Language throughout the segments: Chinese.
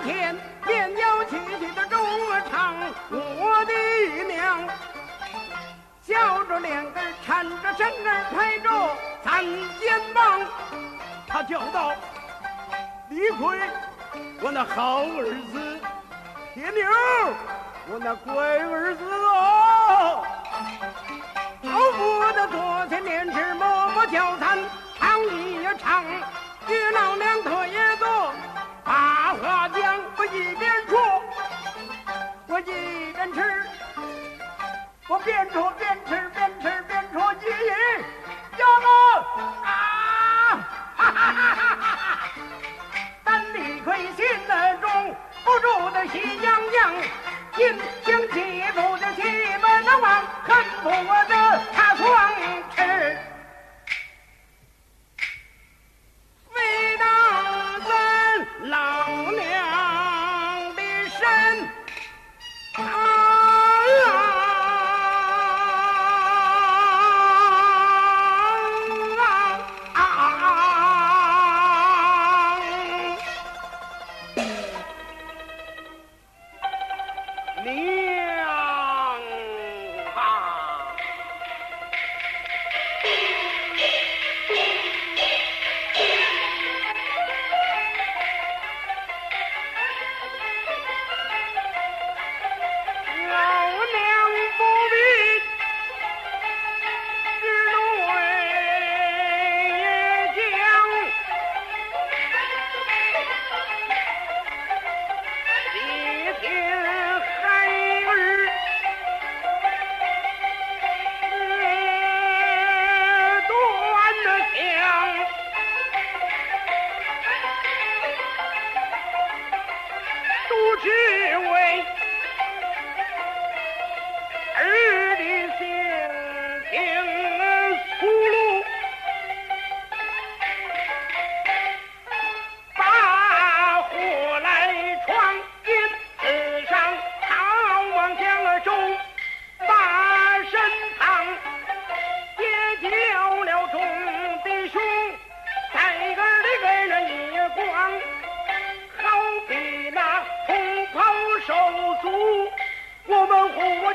子门前面摇起起的钟唱，我的娘，笑着脸根缠着身儿拍着三肩膀，他叫道：“李逵，我那好儿子，铁牛，我那乖儿子。哦，老夫的昨天连吃馍馍叫餐，唱一唱，与老娘腿也坐把话讲，我一边说，我一边吃，我边说边吃边吃边说一语，叫我啊！哈哈哈哈哈哈！但李逵心中不住的喜洋洋，心想记住的气不能忘，恨不娘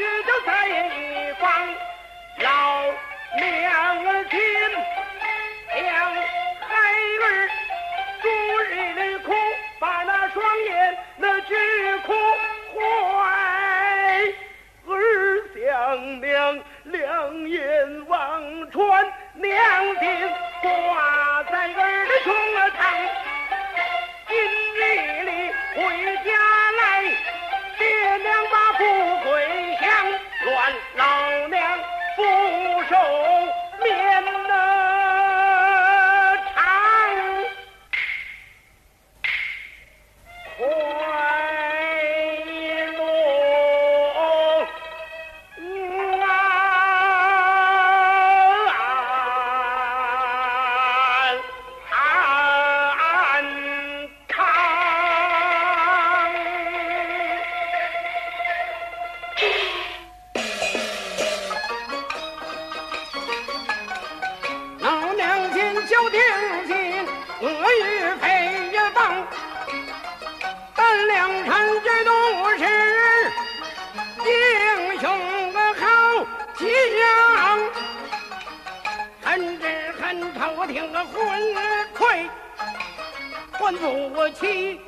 举就在一方。老娘亲我听个昏聩，还不起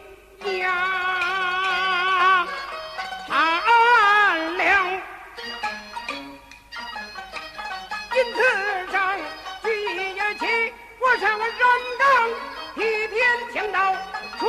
呀善良。因此上举一起，我上了山岗，一天请到出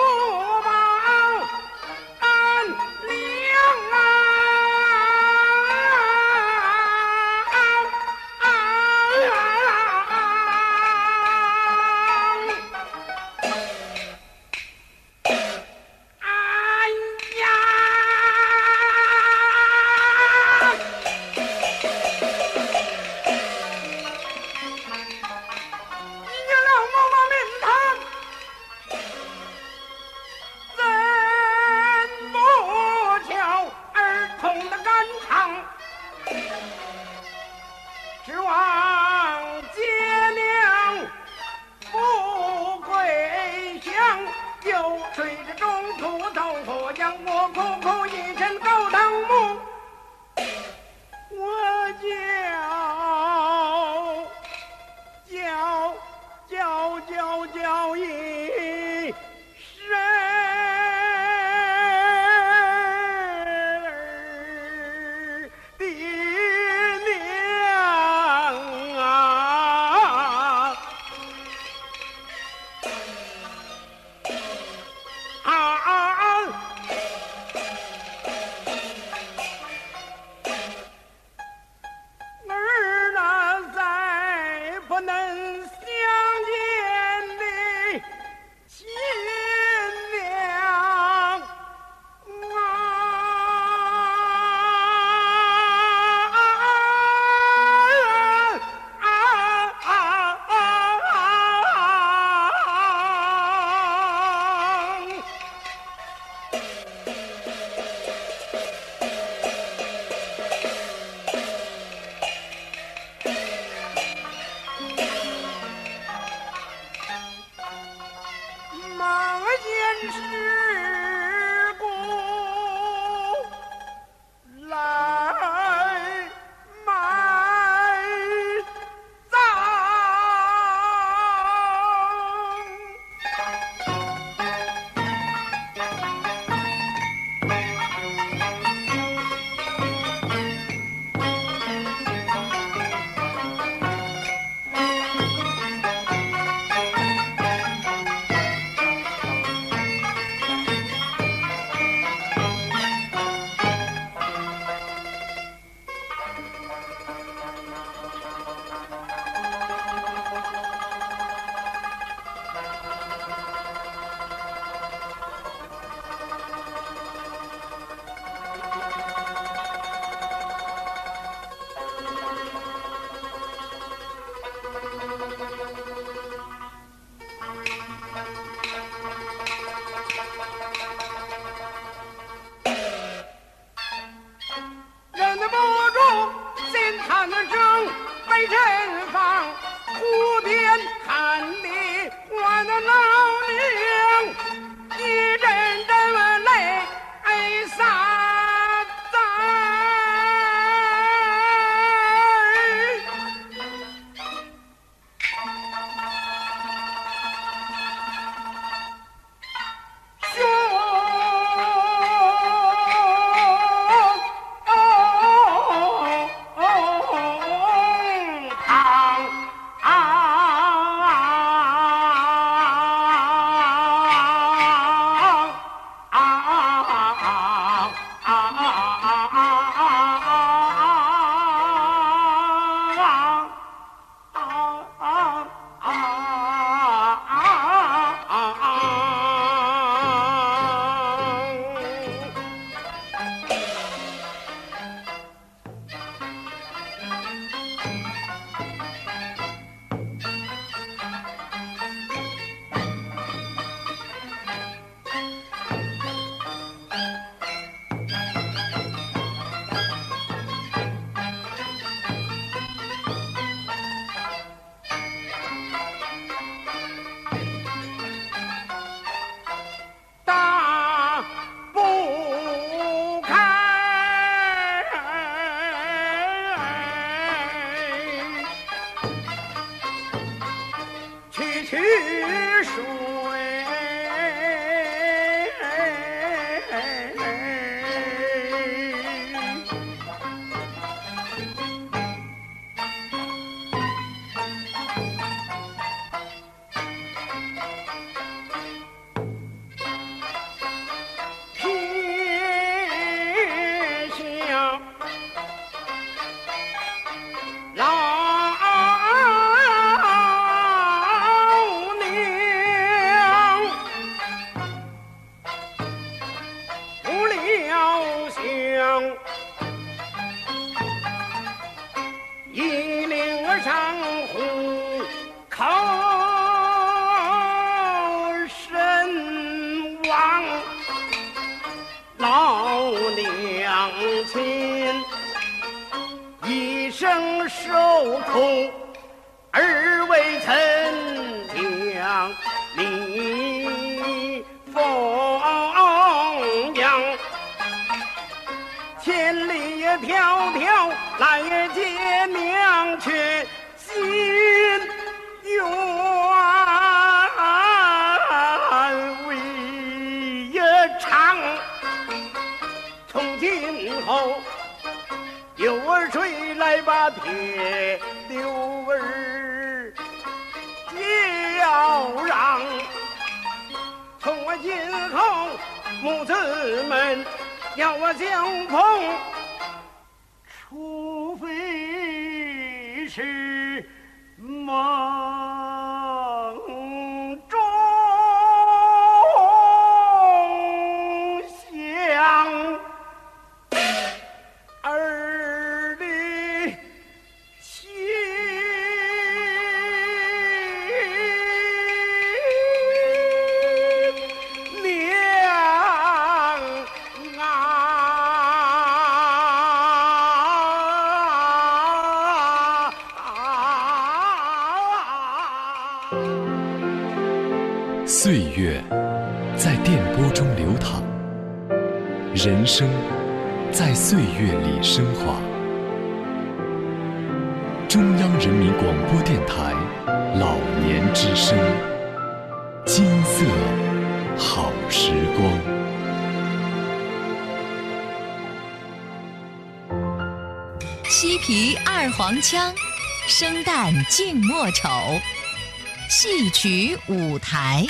谁知中途走火，将我苦苦一生都当，我觉。这件事。苦，而未曾将你奉养。千里迢迢来接娘，去谁来把铁牛儿叫嚷？从我今后，母子们要我相逢，除非是妈岁月在电波中流淌，人生在岁月里升华。中央人民广播电台老年之声，金色好时光。西皮二黄腔，生旦净末丑，戏曲舞台。